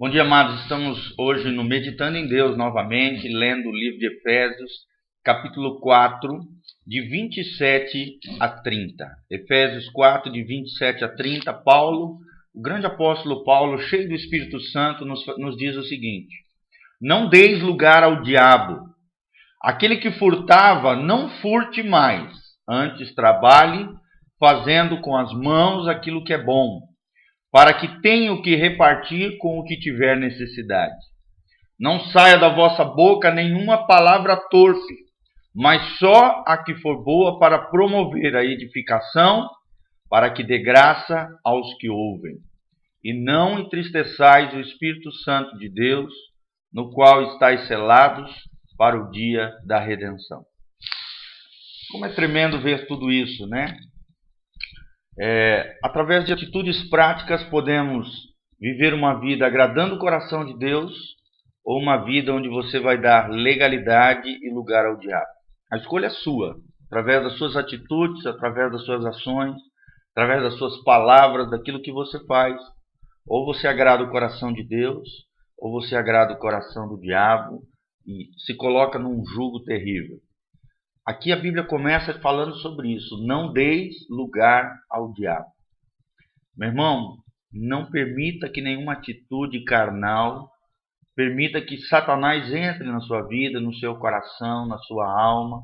Bom dia, amados. Estamos hoje no Meditando em Deus novamente, lendo o livro de Efésios, capítulo 4, de 27 a 30. Efésios 4, de 27 a 30. Paulo, o grande apóstolo Paulo, cheio do Espírito Santo, nos, nos diz o seguinte: Não deis lugar ao diabo. Aquele que furtava, não furte mais. Antes trabalhe, fazendo com as mãos aquilo que é bom para que tenha o que repartir com o que tiver necessidade. Não saia da vossa boca nenhuma palavra torpe, mas só a que for boa para promover a edificação, para que dê graça aos que ouvem. E não entristeçais o Espírito Santo de Deus, no qual estáis selados para o dia da redenção. Como é tremendo ver tudo isso, né? É, através de atitudes práticas, podemos viver uma vida agradando o coração de Deus ou uma vida onde você vai dar legalidade e lugar ao diabo. A escolha é sua, através das suas atitudes, através das suas ações, através das suas palavras, daquilo que você faz. Ou você agrada o coração de Deus, ou você agrada o coração do diabo e se coloca num jugo terrível. Aqui a Bíblia começa falando sobre isso. Não deis lugar ao diabo. Meu irmão, não permita que nenhuma atitude carnal permita que Satanás entre na sua vida, no seu coração, na sua alma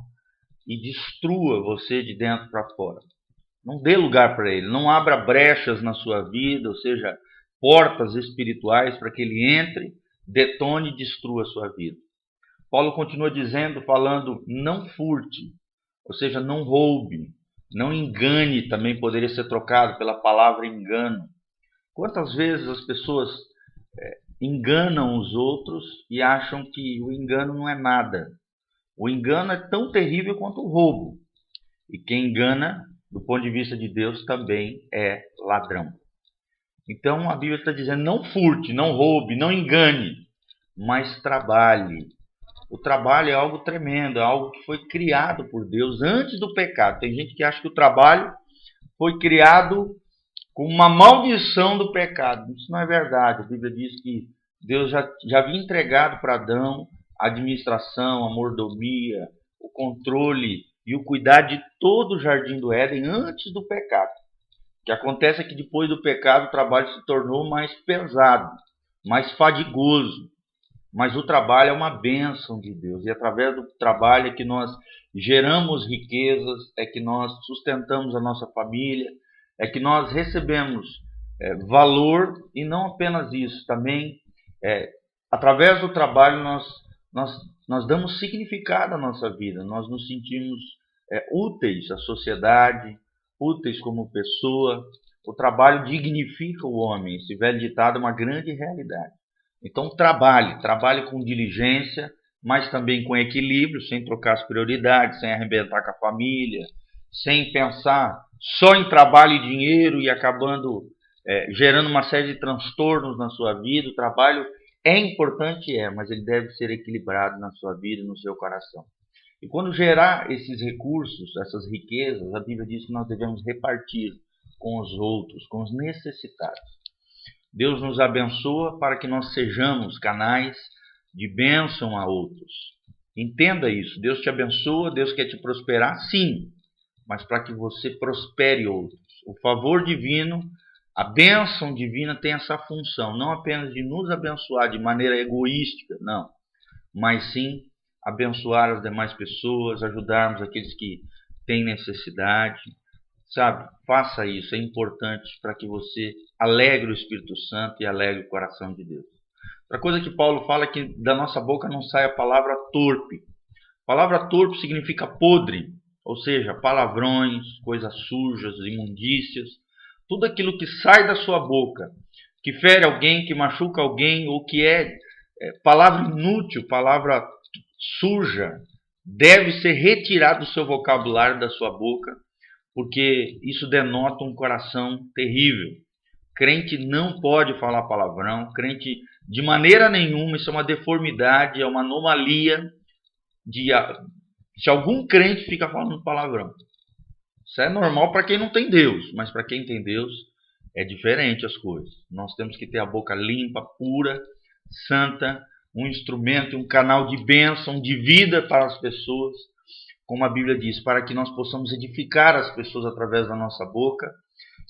e destrua você de dentro para fora. Não dê lugar para ele, não abra brechas na sua vida, ou seja, portas espirituais para que ele entre, detone e destrua a sua vida. Paulo continua dizendo, falando, não furte, ou seja, não roube, não engane, também poderia ser trocado pela palavra engano. Quantas vezes as pessoas é, enganam os outros e acham que o engano não é nada? O engano é tão terrível quanto o roubo. E quem engana, do ponto de vista de Deus, também é ladrão. Então a Bíblia está dizendo: não furte, não roube, não engane, mas trabalhe, o trabalho é algo tremendo, é algo que foi criado por Deus antes do pecado. Tem gente que acha que o trabalho foi criado com uma maldição do pecado. Isso não é verdade. A Bíblia diz que Deus já, já havia entregado para Adão a administração, a mordomia, o controle e o cuidar de todo o jardim do Éden antes do pecado. O que acontece é que depois do pecado o trabalho se tornou mais pesado, mais fadigoso mas o trabalho é uma bênção de Deus. E através do trabalho é que nós geramos riquezas, é que nós sustentamos a nossa família, é que nós recebemos é, valor e não apenas isso, também é, através do trabalho nós, nós, nós damos significado à nossa vida, nós nos sentimos é, úteis à sociedade, úteis como pessoa. O trabalho dignifica o homem. Esse velho ditado é uma grande realidade. Então trabalhe, trabalhe com diligência, mas também com equilíbrio, sem trocar as prioridades, sem arrebentar com a família, sem pensar só em trabalho e dinheiro e acabando é, gerando uma série de transtornos na sua vida. O trabalho é importante, é, mas ele deve ser equilibrado na sua vida e no seu coração. E quando gerar esses recursos, essas riquezas, a Bíblia diz que nós devemos repartir com os outros, com os necessitados. Deus nos abençoa para que nós sejamos canais de bênção a outros. Entenda isso. Deus te abençoa, Deus quer te prosperar, sim, mas para que você prospere outros. O favor divino, a bênção divina tem essa função, não apenas de nos abençoar de maneira egoística, não, mas sim abençoar as demais pessoas, ajudarmos aqueles que têm necessidade. Sabe, faça isso, é importante para que você alegre o Espírito Santo e alegre o coração de Deus. Outra coisa que Paulo fala é que da nossa boca não sai a palavra torpe. A palavra torpe significa podre, ou seja, palavrões, coisas sujas, imundícias, tudo aquilo que sai da sua boca, que fere alguém, que machuca alguém, ou que é, é palavra inútil, palavra suja, deve ser retirado do seu vocabulário, da sua boca, porque isso denota um coração terrível. Crente não pode falar palavrão, crente de maneira nenhuma, isso é uma deformidade, é uma anomalia de se algum crente fica falando palavrão. Isso é normal para quem não tem Deus, mas para quem tem Deus É diferente as coisas. Nós temos que ter a boca limpa, pura, santa, um instrumento, um canal de bênção, de vida para as pessoas, como a Bíblia diz, para que nós possamos edificar as pessoas através da nossa boca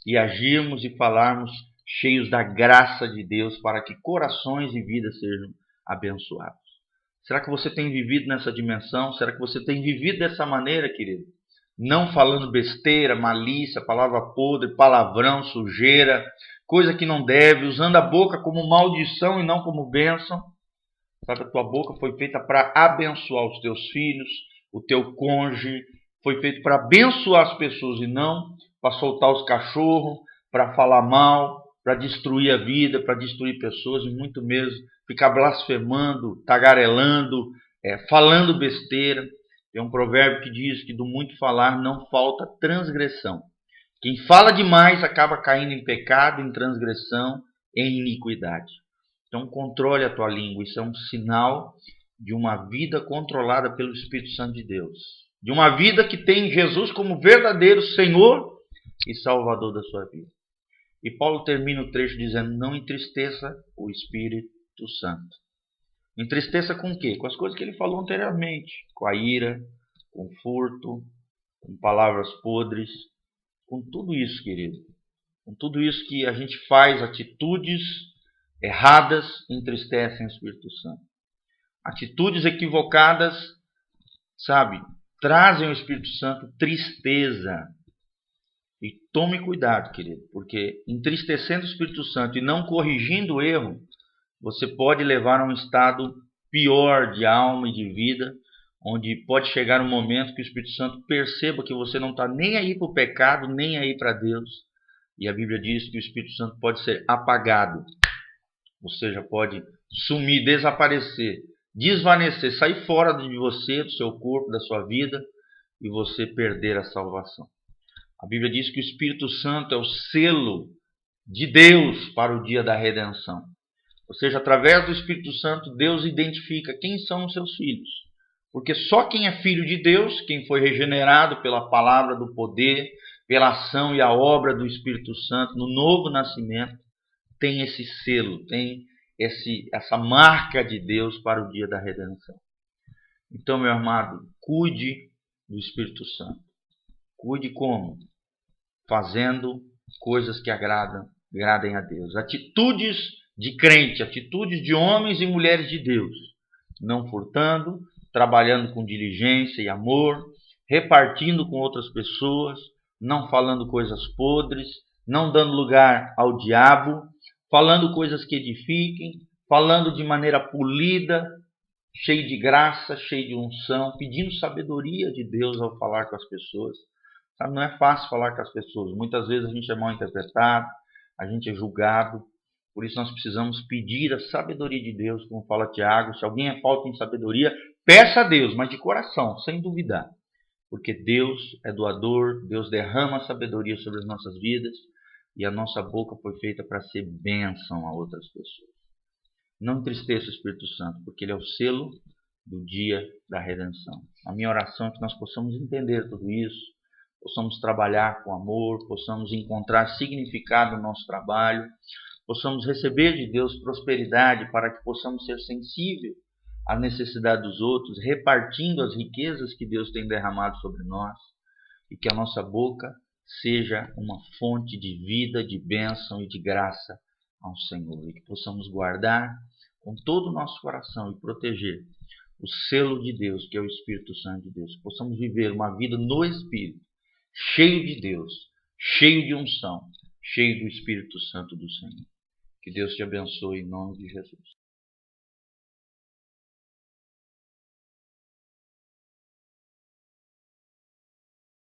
e agirmos e falarmos cheios da graça de Deus para que corações e vidas sejam abençoados. Será que você tem vivido nessa dimensão? Será que você tem vivido dessa maneira, querido? Não falando besteira, malícia, palavra podre, palavrão, sujeira, coisa que não deve, usando a boca como maldição e não como bênção. Sabe, a tua boca foi feita para abençoar os teus filhos, o teu cônjuge, foi feito para abençoar as pessoas e não para soltar os cachorros, para falar mal, para destruir a vida, para destruir pessoas e muito mesmo ficar blasfemando, tagarelando, é, falando besteira. Tem um provérbio que diz que do muito falar não falta transgressão. Quem fala demais acaba caindo em pecado, em transgressão, em iniquidade. Então controle a tua língua, isso é um sinal de uma vida controlada pelo Espírito Santo de Deus. De uma vida que tem Jesus como verdadeiro Senhor e Salvador da sua vida. E Paulo termina o trecho dizendo: Não entristeça o Espírito Santo. Entristeça com o quê? Com as coisas que ele falou anteriormente: com a ira, com furto, com palavras podres, com tudo isso, querido. Com tudo isso que a gente faz, atitudes erradas entristecem o Espírito Santo. Atitudes equivocadas, sabe, trazem ao Espírito Santo tristeza, e tome cuidado, querido, porque entristecendo o Espírito Santo e não corrigindo o erro, você pode levar a um estado pior de alma e de vida, onde pode chegar um momento que o Espírito Santo perceba que você não está nem aí para o pecado, nem aí para Deus. E a Bíblia diz que o Espírito Santo pode ser apagado, ou seja, pode sumir, desaparecer, desvanecer, sair fora de você, do seu corpo, da sua vida, e você perder a salvação. A Bíblia diz que o Espírito Santo é o selo de Deus para o dia da redenção. Ou seja, através do Espírito Santo, Deus identifica quem são os seus filhos. Porque só quem é filho de Deus, quem foi regenerado pela palavra do poder, pela ação e a obra do Espírito Santo no novo nascimento, tem esse selo, tem esse, essa marca de Deus para o dia da redenção. Então, meu amado, cuide do Espírito Santo. Cuide como? Fazendo coisas que agradam, agradem a Deus. Atitudes de crente, atitudes de homens e mulheres de Deus. Não furtando, trabalhando com diligência e amor, repartindo com outras pessoas, não falando coisas podres, não dando lugar ao diabo, falando coisas que edifiquem, falando de maneira polida, cheio de graça, cheio de unção, pedindo sabedoria de Deus ao falar com as pessoas. Sabe, não é fácil falar com as pessoas. Muitas vezes a gente é mal interpretado, a gente é julgado. Por isso nós precisamos pedir a sabedoria de Deus, como fala Tiago. Se alguém é falta em sabedoria, peça a Deus, mas de coração, sem duvidar. Porque Deus é doador, Deus derrama sabedoria sobre as nossas vidas e a nossa boca foi feita para ser bênção a outras pessoas. Não entristeça o Espírito Santo, porque ele é o selo do dia da redenção. A minha oração é que nós possamos entender tudo isso, possamos trabalhar com amor, possamos encontrar significado no nosso trabalho, possamos receber de Deus prosperidade para que possamos ser sensíveis à necessidade dos outros, repartindo as riquezas que Deus tem derramado sobre nós e que a nossa boca seja uma fonte de vida, de bênção e de graça ao Senhor e que possamos guardar com todo o nosso coração e proteger o selo de Deus, que é o Espírito Santo de Deus. Que possamos viver uma vida no Espírito cheio de Deus, cheio de unção, cheio do Espírito Santo do Senhor. Que Deus te abençoe em nome de Jesus.